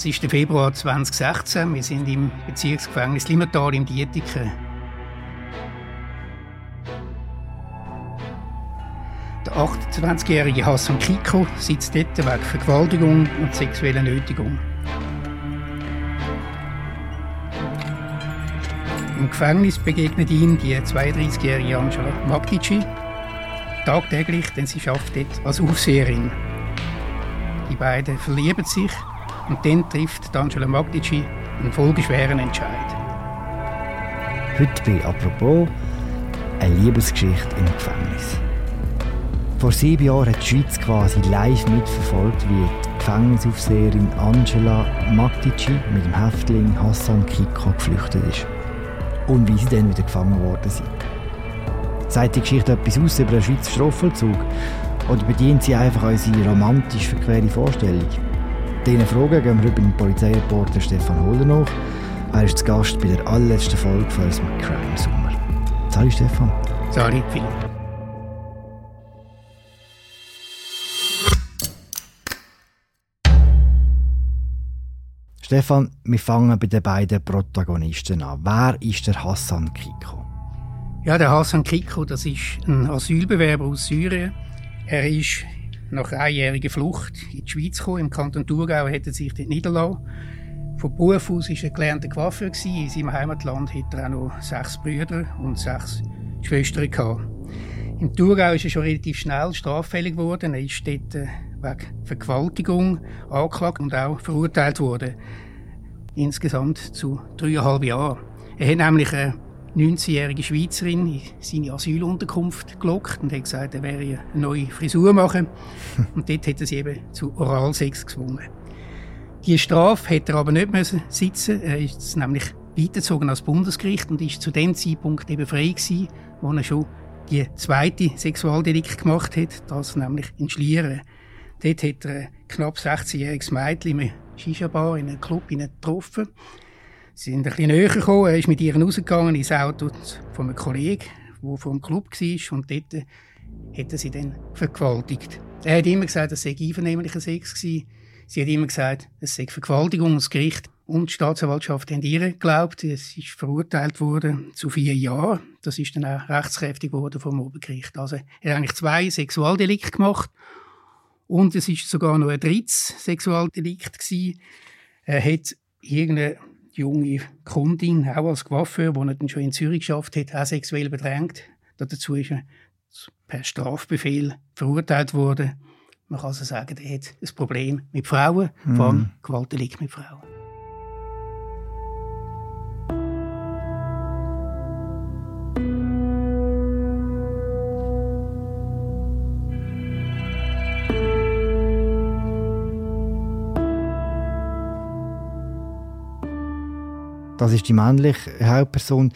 Es ist der Februar 2016. Wir sind im Bezirksgefängnis Limmertal im Dietiken. Der 28-jährige Hassan Kiko sitzt dort wegen Vergewaltigung und sexueller Nötigung. Im Gefängnis begegnet ihm die 32-jährige Angela Magdici tagtäglich, denn sie arbeitet dort als Aufseherin. Die beiden verlieben sich und dann trifft Angela Magdici einen folgeschweren Entscheid. Heute bei «Apropos» eine Liebesgeschichte im Gefängnis. Vor sieben Jahren hat die Schweiz quasi live mitverfolgt, wie die Gefängnisaufseherin Angela Magdici mit dem Häftling Hassan Kiko geflüchtet ist. Und wie sie dann wieder gefangen worden sind. Sagt die Geschichte etwas aus über den Schweizer Strafvollzug? Oder bedient sie einfach unsere romantisch verquere Vorstellung? Diesen Fragen gehen wir über den Polizeireporter Stefan Holder nach. Er ist zu Gast bei der allerletzten Folge von unserem Crime Summer. Salut Stefan. Salut Philipp. Stefan, wir fangen bei den beiden Protagonisten an. Wer ist der Hassan Kiko? Ja, der Hassan Kiko, das ist ein Asylbewerber aus Syrien. Er ist nach einjähriger Flucht in die Schweiz gekommen. Im Kanton Thurgau hat er sich dort niederlassen. Von Beruf aus war er gelernter Coiffeur. In seinem Heimatland hatte er auch noch sechs Brüder und sechs Schwestern. Gehabt. Im Thurgau ist er schon relativ schnell straffällig geworden. Er ist dort äh, wegen Vergewaltigung angeklagt und auch verurteilt worden. Insgesamt zu dreieinhalb Jahren. Er hat nämlich eine 19-jährige Schweizerin in seine Asylunterkunft gelockt und hat gesagt, er wäre eine neue Frisur machen. und dort hat er sie eben zu Oralsex gezwungen. Die Strafe hätte er aber nicht müssen sitzen. Er ist nämlich weitergezogen als Bundesgericht und ist zu dem Zeitpunkt eben frei gewesen, wo er schon die zweite Sexualdelikt gemacht hat, das nämlich in Schlieren. Dort hat er ein knapp 16-jähriges Mädchen in einer Shisha-Bar in einem Club getroffen. Sie sind ein bisschen näher gekommen. Er ist mit ihr rausgegangen ins Auto von einem Kollegen, der vom Club war. Und dort hat er sie dann vergewaltigt. Er hat immer gesagt, es sei einvernehmlicher Sex gewesen. Sie hat immer gesagt, es sei Vergewaltigung. Das Gericht und die Staatsanwaltschaft haben ihr geglaubt. Es ist verurteilt worden zu vier Jahren. Das ist dann auch rechtskräftig geworden vom Obergericht. Also er hat eigentlich zwei Sexualdelikte gemacht und es ist sogar noch ein drittes Sexualdelikt gewesen. Er hat irgendeine junge Kundin, auch als Coiffeur, die er dann schon in Zürich geschafft hat, auch sexuell bedrängt. Dazu ist er per Strafbefehl verurteilt worden. Man kann also sagen, er hat ein Problem mit Frauen, mhm. vor allem Gewaltdelikt mit Frauen. Das ist die männliche Hauptperson.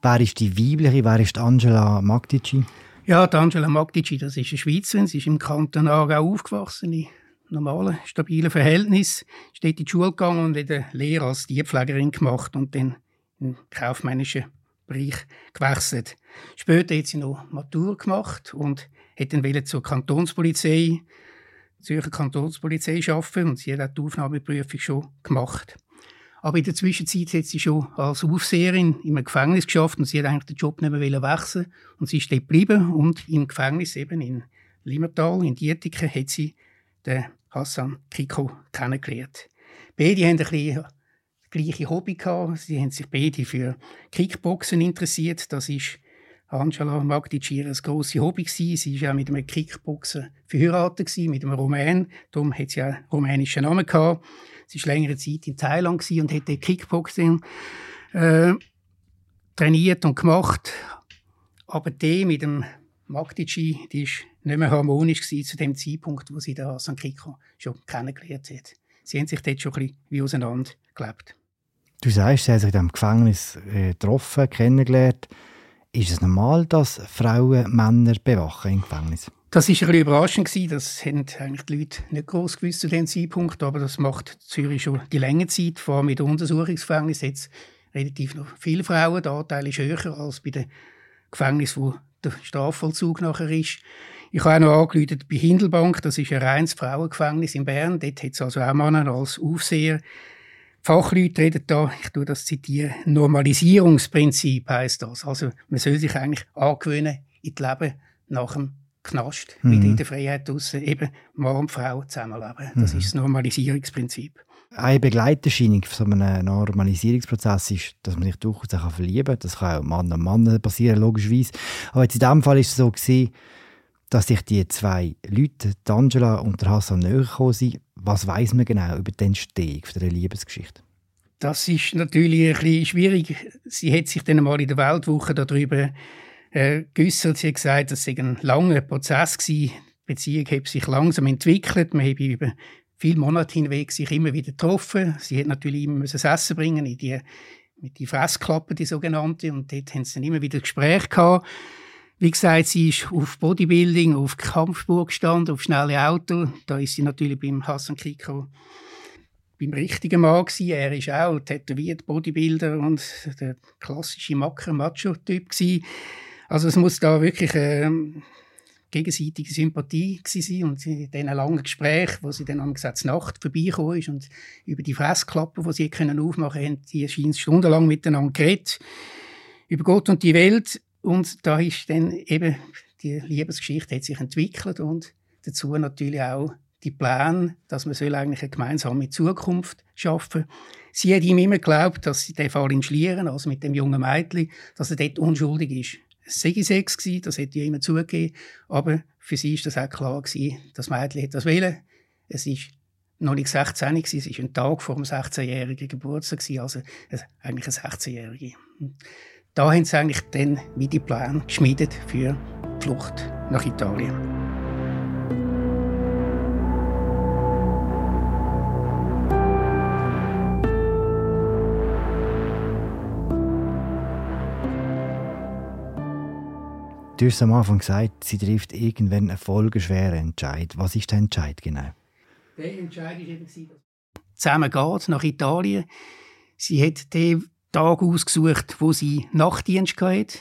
Wer ist die weibliche? Wer ist Angela Magdici? Ja, die Angela Magdici, das ist eine Schweizerin. Sie ist im Kanton Aargau aufgewachsen, in normalen, stabilen Verhältnissen. Ist dort in die Schule gegangen und hat eine Lehre als Tierpflegerin gemacht und dann in den kaufmännischen Bereich gewechselt. Später hat sie noch Matur gemacht und hat dann zur Kantonspolizei, Zürcher Kantonspolizei arbeiten und sie hat auch die Aufnahmeprüfung schon gemacht. Aber in der Zwischenzeit hat sie schon als Aufseherin im Gefängnis geschafft und sie hat eigentlich den Job nicht mehr wechseln und sie ist dort geblieben und im Gefängnis eben in Limmertal, in Dietiken, hat sie den Hassan Kiko kennengelernt. Beide haben ein bisschen das gleiche Hobby gehabt. Sie haben sich beide für Kickboxen interessiert. Das ist Angela Magdici ein grosses Hobby gewesen. Sie war auch mit einem Kickboxer verheiratet gewesen, mit einem Rumän. Darum hat sie auch einen rumänischen Namen gehabt. Sie war längere Zeit in Thailand und hat Kickboxing äh, trainiert und gemacht. Aber die mit dem Magdici, die ist nicht mehr harmonisch zu dem Zeitpunkt, wo sie den Hassan Kiko schon kennengelernt hat. Sie haben sich dort schon ein bisschen wie auseinander gelebt. Du sagst, sie haben sich im Gefängnis äh, getroffen, kennengelernt. Ist es normal, dass Frauen Männer bewachen im Gefängnis? Das war ein bisschen überraschend. Das haben eigentlich die Leute nicht groß gewusst zu diesem Zeitpunkt. Aber das macht Zürich schon die längere Zeit. Vor allem mit Untersuchungsgefängnis jetzt relativ noch viele Frauen. Der Anteil ist höher als bei den Gefängnissen, wo der Strafvollzug nachher ist. Ich habe auch noch bei Hindelbank, das ist ein reines Frauengefängnis in Bern. Dort hat es also auch Männer als Aufseher. Fachleute reden da, ich tue das zitieren, Normalisierungsprinzip heißt das. Also man soll sich eigentlich angewöhnen in das Leben nach dem Knast, mhm. wieder in der Freiheit draussen, eben Mann und Frau zusammenleben. Das mhm. ist das Normalisierungsprinzip. Eine Begleiterscheinung von so einem Normalisierungsprozess ist, dass man sich durchaus auch verlieben kann. Das kann auch Mann und Mann passieren, logischerweise. Aber jetzt in diesem Fall war es so, gewesen, dass sich die zwei Leute, Angela und der Hassan, näher gekommen sind. Was weiß man genau über die Entstehung der Liebesgeschichte? Das ist natürlich ein bisschen schwierig. Sie hat sich dann mal in der Weltwoche darüber äh. Sie hat gesagt, das sei ein langer Prozess gewesen. Die Beziehung hat sich langsam entwickelt. Man habe über viele Monate hinweg sich immer wieder getroffen. Sie hat natürlich immer das Essen bringen in die mit die Fressklappe, die sogenannte, und dort haben sie dann immer wieder Gespräche gehabt. Wie gesagt, sie ist auf Bodybuilding, auf Kampfspur gestanden, auf schnelle Auto. Da ist sie natürlich beim Hassan Kiko beim richtigen Mann gewesen. Er ist auch tätowiert, Bodybuilder und der klassische Macker-Macho-Typ gewesen. Also es muss da wirklich ähm, gegenseitige Sympathie sein und in diesen langen Gesprächen, wo sie dann am Gesetz Nacht vorbeigekommen ist und über die Fressklappen, die sie können aufmachen konnten, die scheint stundenlang miteinander geredet über Gott und die Welt und da ist dann eben die Liebesgeschichte hat sich entwickelt und dazu natürlich auch die Pläne, dass man eigentlich eine gemeinsame Zukunft schaffen. Sie hat ihm immer geglaubt, dass sie den Fall in Schlieren, also mit dem jungen Mädchen, dass er dort unschuldig ist. Es sei Sex gewesen, das hätte ja immer zugegeben, aber für sie ist das auch klar gewesen, das Mädchen hat das wollen. Es ist noch nicht 16 gewesen, es war ein Tag vor dem 16-jährigen Geburtstag also eigentlich ein 16-jährige da haben sie eigentlich dann wie die Plan geschmiedet für die Flucht nach Italien. Du hast am Anfang gesagt, sie trifft irgendwann einen folgenschweren Entscheid. Was ist der Entscheid genau? Der Entscheid war eben, dass sie zusammen geht nach Italien. Sie hat den Tag ausgesucht, wo sie Nachtdienst hatte.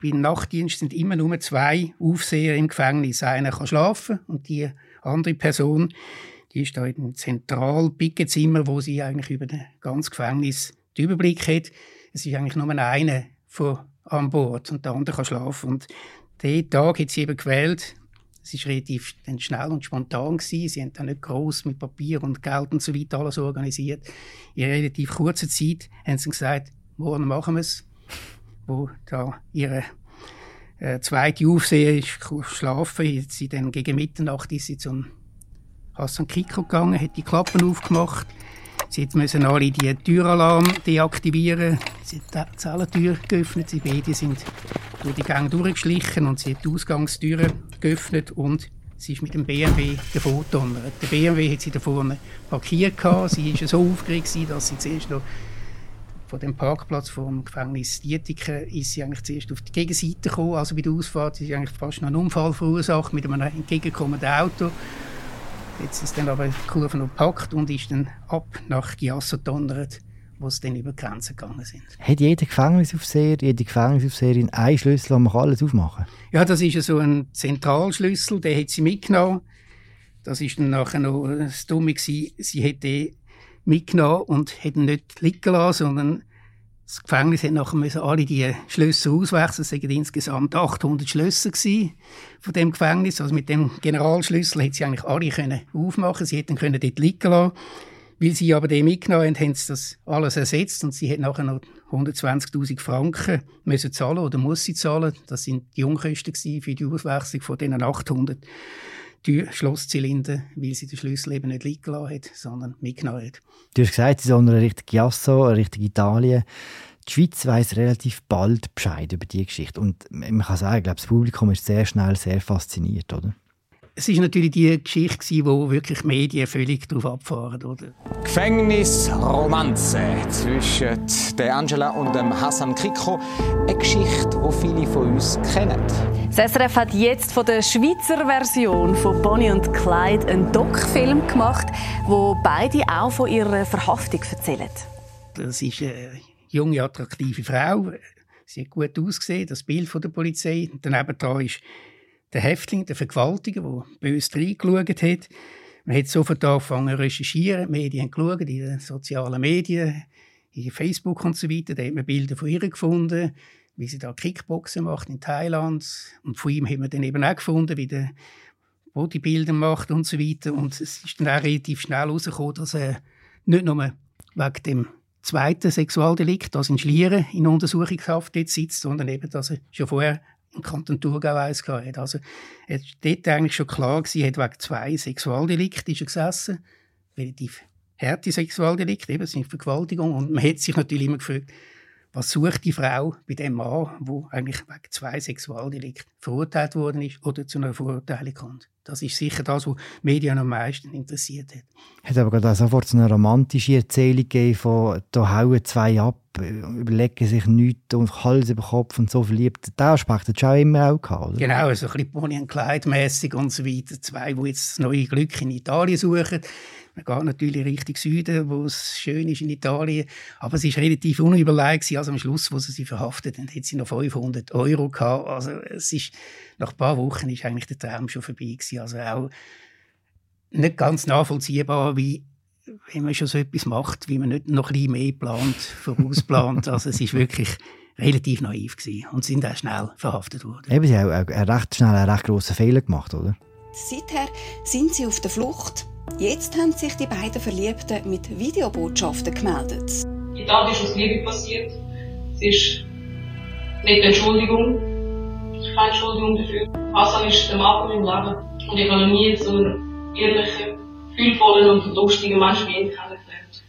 Beim Nachtdienst sind immer nur zwei Aufseher im Gefängnis. Einer kann schlafen und die andere Person, die ist da im Zentral-Pickenzimmer, wo sie eigentlich über das ganze Gefängnis den Überblick hat. Es ist eigentlich nur einer von an Bord und der andere kann schlafen. Und diesen Tag hat sie eben gewählt, es war relativ schnell und spontan. Gewesen. Sie haben dann nicht groß mit Papier und Geld und so weiter alles organisiert. In relativ kurzer Zeit haben sie gesagt, morgen machen wir es. Wo da ihre äh, zweite Aufseher ist schlafen, sie dann gegen Mitternacht ist sie zum Hassan Kiko gegangen, hat die Klappen aufgemacht. Sie müssen alle die Türalarm deaktivieren. Sie hat die Zellentür geöffnet. Sie beide sind durch die Gang durchgeschlichen und sie hat die Ausgangstüre geöffnet und sie ist mit dem BMW davor donnert. Der BMW hat sie da vorne parkiert gehabt. Sie war so aufgeregt, dass sie zuerst noch von dem Parkplatz vom Gefängnis Dietiken ist sie eigentlich zuerst auf die Gegenseite gekommen, also bei der Ausfahrt. Sie ist eigentlich fast noch einen Unfall verursacht mit einem entgegenkommenden Auto. Jetzt ist dann aber die Kurve noch gepackt und ist dann ab nach Giasso donnert wo sie dann über die Grenzen gegangen sind. Hat jeder Gefängnisaufseher, jede Gefängnisaufseherin einen Schlüssel, um alles aufmachen Ja, das ist so ein Zentralschlüssel, den hat sie mitgenommen. Das ist dann nachher noch das Dumme gewesen. Sie hat den mitgenommen und hat ihn nicht liegen lassen, sondern das Gefängnis hat nachher alle die Schlüssel auswechseln. Es waren insgesamt 800 Schlüssel von dem Gefängnis. Also mit dem Generalschlüssel hätte sie eigentlich alle können aufmachen. Sie hätten können dort liegen lassen. Weil sie aber den mitgenommen haben, haben sie das alles ersetzt und sie hat nachher noch 120.000 Franken müssen zahlen oder muss sie zahlen. Das sind die Unkosten für die Auswechslung von diesen 800 Schlosszylinder, weil sie den Schlüssel eben nicht liegen lassen hat, sondern mitgenommen hat. Du hast gesagt, sie sind eine richtige Jasso, eine richtige Italien. Die Schweiz weiß relativ bald Bescheid über die Geschichte und man kann sagen, ich glaube, das Publikum ist sehr schnell sehr fasziniert, oder? Es ist natürlich die Geschichte, die wirklich die Medien völlig darauf abfahren. Oder? Gefängnisromanze zwischen der Angela und dem Hassan Kriko. Eine Geschichte, die viele von uns kennen. Das SRF hat jetzt von der Schweizer Version von Bonnie und Clyde einen Doc-Film gemacht, wo beide auch von ihrer Verhaftung erzählen. Das ist eine junge, attraktive Frau. Sie hat gut ausgesehen, das Bild von der Polizei. Daneben ist der Häftling, der Vergewaltiger, der böse reingeschaut hat. Man hat sofort angefangen zu recherchieren, die Medien haben geschaut, in den sozialen Medien, in Facebook und so weiter. Da hat man Bilder von ihr gefunden, wie sie da Kickboxen macht in Thailand. Und von ihm haben wir dann eben auch gefunden, wie der Bodybuilder macht und so weiter. Und es ist dann auch relativ schnell herausgekommen, dass er nicht nur wegen dem zweiten Sexualdelikt, das in Schlieren in Untersuchungshaft sitzt, sondern eben, dass er schon vorher im Kanton Thurgau eins hatte. Also es war dort eigentlich schon klar, gewesen, er hat wegen zwei Sexualdelikten ist er gesessen, relativ harte Sexualdelikte, eben, sind Vergewaltigung. Und man hat sich natürlich immer gefragt, was sucht die Frau bei dem Mann, wo eigentlich wegen zwei Sexualdelikten verurteilt worden ist oder zu einer Verurteilung kommt. Das ist sicher das, was die Medien am meisten interessiert hat. Hat aber gerade sofort so eine romantische Erzählung gegeben von «da hauen zwei ab, überlegen sich nichts und Hals über Kopf und so verliebt». Den Aspekt hat schon immer auch gehabt, oder? Genau, so ein bisschen Bonnie und Clyde-mässig und so weiter. Zwei, die jetzt das neue Glück in Italien suchen. Man geht natürlich Richtung Süden, wo es schön ist in Italien. Aber es war relativ unüberlegt. Also am Schluss, wo sie sie verhaftet haben, hat sie noch 500 Euro gehabt. Also es ist, nach ein paar Wochen ist eigentlich der Traum schon vorbei gewesen. Also auch nicht ganz nachvollziehbar, wie wenn man schon so etwas macht, wie man nicht noch ein bisschen mehr plant, vorausplant. also es ist wirklich relativ naiv gewesen und sind auch schnell verhaftet worden. Eben, sie haben auch recht schnell einen recht grossen Fehler gemacht, oder? Seither sind sie auf der Flucht. Jetzt haben sich die beiden Verliebten mit Videobotschaften gemeldet. Die Tat ist aus Liebe passiert. Es ist nicht Entschuldigung. Es ist keine Entschuldigung dafür. Hassan ist der Mann in meinem Leben. Und ich habe noch nie so einen ehrlichen, fühlvollen und lustigen Menschen wie ihn kennengelernt.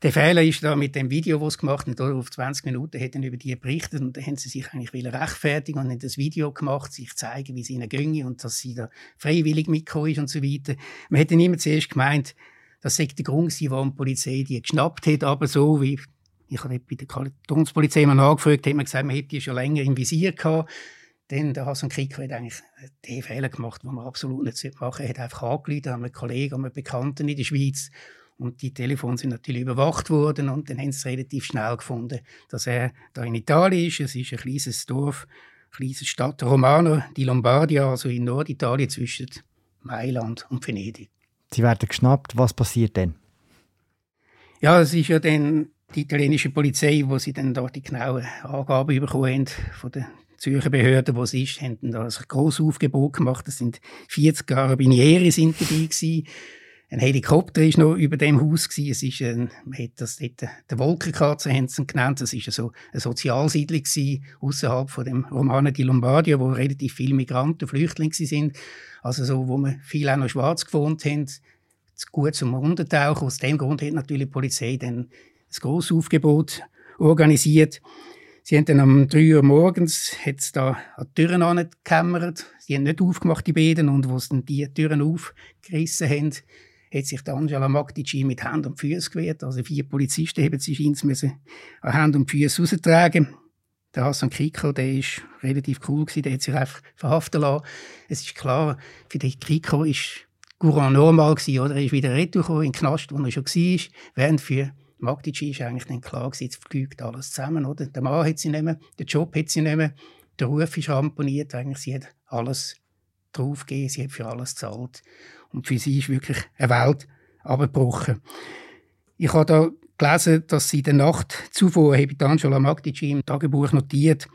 Der Fehler ist da mit dem Video, das sie gemacht haben, auf 20 Minuten hätten über die berichtet und dann haben sie sich eigentlich rechtfertigen und haben das Video gemacht, sich zeigen, wie es ihnen ginge und dass sie da freiwillig mitgekommen ist und so weiter. Man hätte immer zuerst gemeint, das sei der Grund gewesen, warum die Polizei die geschnappt hat, aber so wie ich habe bei der Kantonspolizei mal nachgefragt, hat man gesagt, man hätte die schon länger im Visier gehabt. Dann der Hassan Kriko hat eigentlich den Fehler gemacht, den man absolut nicht machen sollte. Er hat einfach angerufen an einen Kollegen, an einen Bekannten in der Schweiz und die Telefone sind natürlich überwacht worden und dann haben sie relativ schnell gefunden, dass er da in Italien ist. Es ist ein kleines Dorf, eine kleine Stadt Romano, die Lombardia, also in Norditalien zwischen Mailand und Venedig. Sie werden geschnappt. Was passiert denn? Ja, es ist ja dann die italienische Polizei, wo sie dann dort die genauen Angaben bekommen haben von den Zürcher Behörden, wo es ist, haben da ein grosses Aufgebot gemacht. Es sind 40 Carabinieri sind dabei gewesen ein Helikopter ist noch über dem Haus gewesen. Es ist ein, man hat das dort der Wolkenkratzer haben sie genannt. Das ist so eine Sozialsiedlung gewesen, außerhalb von dem Romano di Lombardia, wo relativ viele Migranten, Flüchtlinge sind. Also so, wo man viele auch noch schwarz gewohnt haben. Gut zum Untertauchen. Aus dem Grund hat natürlich die Polizei dann ein grosses Aufgebot organisiert. Sie haben dann um drei Uhr morgens hat's da an die Türen angekämmert. Sie haben nicht aufgemacht, die Bäden, und wo sie dann die Türen aufgerissen haben, hat sich Angela Magdici mit Hand und Füßen gewehrt. Also vier Polizisten haben sie müssen an Hand und Füße raustragen. Der Hassan Kriko, der ist relativ cool der hat sich einfach verhaften lassen. Es ist klar, für den Kriko ist Courant normal oder? Er ist wieder retour in den Knast, wo er schon war. Während für Magdici ist eigentlich dann klar gewesen, jetzt fliegt alles zusammen, oder? Der Mann hat sie nicht mehr, der Job hat sie nicht mehr, der Ruf ist ramponiert, eigentlich sie hat alles draufgegeben, sie hat für alles gezahlt. Und für sie ist wirklich eine Welt abgebrochen. Ich habe da gelesen, dass sie in der Nacht zuvor, habe Angela Magdici im Tagebuch notiert,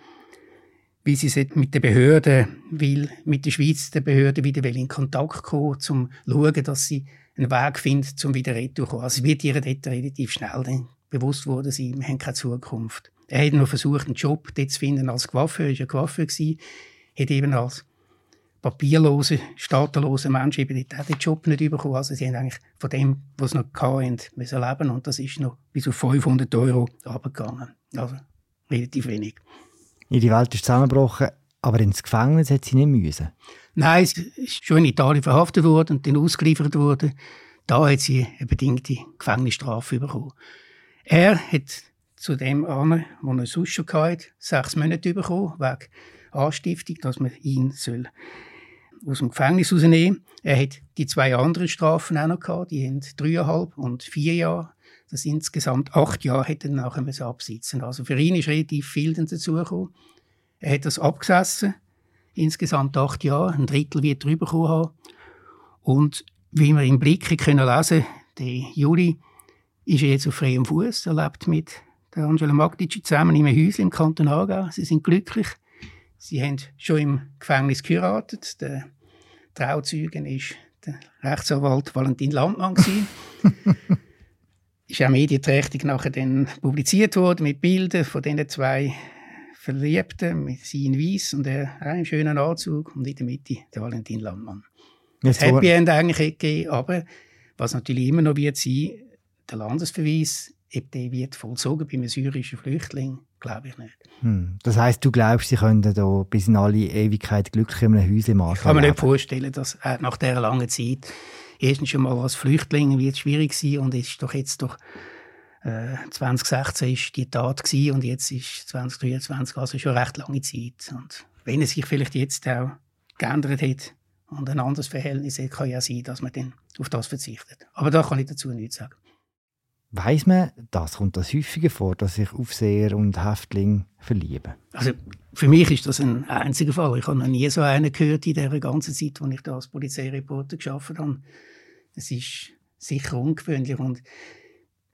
wie sie mit den Behörden, will, mit der Schweizer Behörde wieder in Kontakt kommen, um zu schauen, dass sie einen Weg findet, um wieder retourzukommen. Also wird ihr dort relativ schnell dann bewusst worden sie wir haben keine Zukunft. Er hat noch versucht, einen Job dort zu finden als Coiffeur, war ja Coiffeur, hat eben als papierlose, staatenlose Menschen eben auch den Job nicht bekommen. Also sie haben eigentlich von dem, was sie noch hatten, müssen leben und das ist noch bis auf 500 Euro runtergegangen. Also relativ wenig. Ihre Welt ist zusammengebrochen, aber ins Gefängnis hat sie nicht müssen? Nein, sie ist schon in Italien verhaftet worden und dann ausgeliefert worden. Da hat sie eine bedingte Gefängnisstrafe bekommen. Er hat zu dem an, wo er sonst schon hatte, sechs Monate bekommen, wegen Anstiftung, dass man ihn soll aus dem Gefängnis rausnehmen. Er hat die zwei anderen Strafen auch noch gehabt. Die haben dreieinhalb und vier Jahre. Das insgesamt acht Jahre hätte er nachher absitzen. Also für ihn ist relativ viel dazugekommen. Er hat das abgesessen. insgesamt acht Jahre, ein Drittel wird drüber haben. Und wie wir im Blick können lesen, der Juli ist jetzt auf freiem Fuß. Er lebt mit der Angela Magdici zusammen in einem Häuschen im Kanton Aargau. Sie sind glücklich. Sie haben schon im Gefängnis geheiratet. Der Trauzeugen ist der Rechtsanwalt Valentin Landmann ist auch medienträchtig nachher dann publiziert worden mit Bildern von diesen zwei Verliebten, mit sie in Weiss und er einen schönen Anzug und in der Mitte der Valentin Landmann. Das Happy End eigentlich gegeben, aber was natürlich immer noch wird sein, der Landesverweis, ob der wird vollzogen bei einem syrischen Flüchtling, glaube ich nicht. Hm. Das heißt, du glaubst, sie könnten da bis in alle Ewigkeit glücklich in einem Häuschen machen? Ich kann mir nicht vorstellen, dass äh, nach dieser langen Zeit erstens schon mal als Flüchtling wird es schwierig sein und ist doch jetzt doch äh, 2016 ist die Tat gewesen und jetzt ist 2023 also schon recht lange Zeit und wenn es sich vielleicht jetzt auch geändert hat und ein anderes Verhältnis hat, kann ja sein, dass man dann auf das verzichtet. Aber da kann ich dazu nichts sagen. Weiß man, das kommt das häufiger vor, dass sich Aufseher und Häftling verlieben? Also für mich ist das ein einziger Fall. Ich habe noch nie so einen gehört in der ganzen Zeit, als ich da als Polizeireporter geschafft habe. Es ist sicher ungewöhnlich und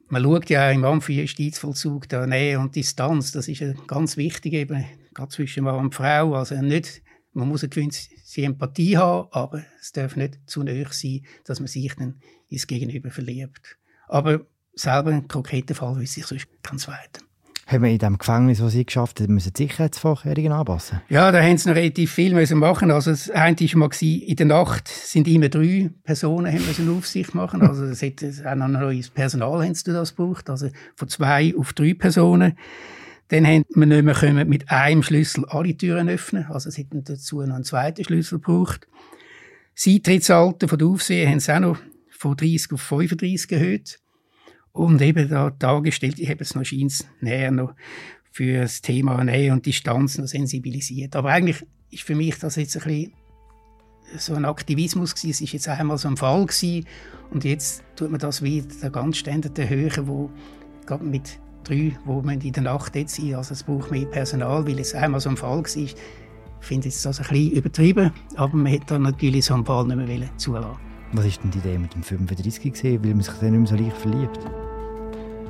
man schaut ja im Amt für Justizvollzug da Nähe und Distanz. Das ist ganz wichtig eben, gerade zwischen Mann und Frau. Also nicht, man muss eine gewisse Empathie haben, aber es darf nicht zu nahe sein, dass man sich dann ins Gegenüber verliebt. Aber selber einen konkreten Fall wüsste ich sonst ganz weit. Haben wir in dem Gefängnis, das Sie geschafft haben, müssen die Sicherheitsvorkehrungen anpassen? Ja, da haben sie noch relativ viel müssen machen. Also das eine war mal, in der Nacht sind immer drei Personen haben müssen Aufsicht machen. Also es hat auch noch neues Personal haben sie das gebraucht. Also von zwei auf drei Personen. Dann haben wir nicht mehr können mit einem Schlüssel alle Türen öffnen. Also es hätten dazu noch einen zweiten Schlüssel gebraucht. Das Eintrittsalter von der Aufseher haben sie auch noch von 30 auf 35 erhöht. Und eben da dargestellt, ich habe es noch scheins näher noch für das Thema Nähe und Distanz noch sensibilisiert. Aber eigentlich ist für mich das jetzt ein bisschen so ein Aktivismus gewesen. Es ist jetzt einmal so ein Fall gewesen und jetzt tut man das wieder der ganz Standard erhöhen, wo gerade mit drei, wo man in der Nacht jetzt sind, also es braucht mehr Personal, weil es einmal so ein Fall war. Ich finde jetzt das ein bisschen übertrieben, aber man hätte dann natürlich so einen Fall nicht mehr zulassen Was ist denn die Idee mit dem 35 gesehen, weil man sich dann nicht mehr so leicht verliebt?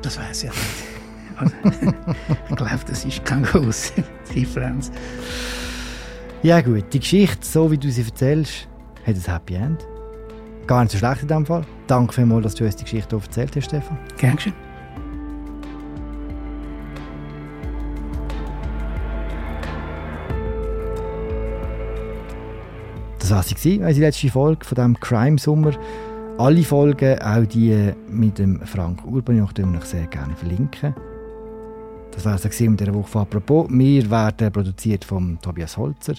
Das weiß ich nicht. Also, ich glaube, das ist keine große Differenz. Ja gut, die Geschichte, so wie du sie erzählst, hat ein Happy End. Gar nicht so schlecht in dem Fall. Danke vielmals, dass du uns die Geschichte erzählt hast, Stefan. Gerne schön. Das war sie, unsere letzte Folge von diesem Crime-Sommer. Alle Folgen, auch die mit dem Frank Urban, ich euch sehr gerne verlinken. Das war es in dieser Woche von «Apropos». Wir werden produziert von Tobias Holzer.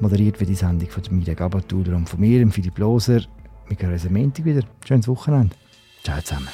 Moderiert wird die Sendung von Mirja Gabatuller und von mir, Philipp Loser. Wir hören uns am Montag wieder. Schönes Wochenende. Ciao zusammen.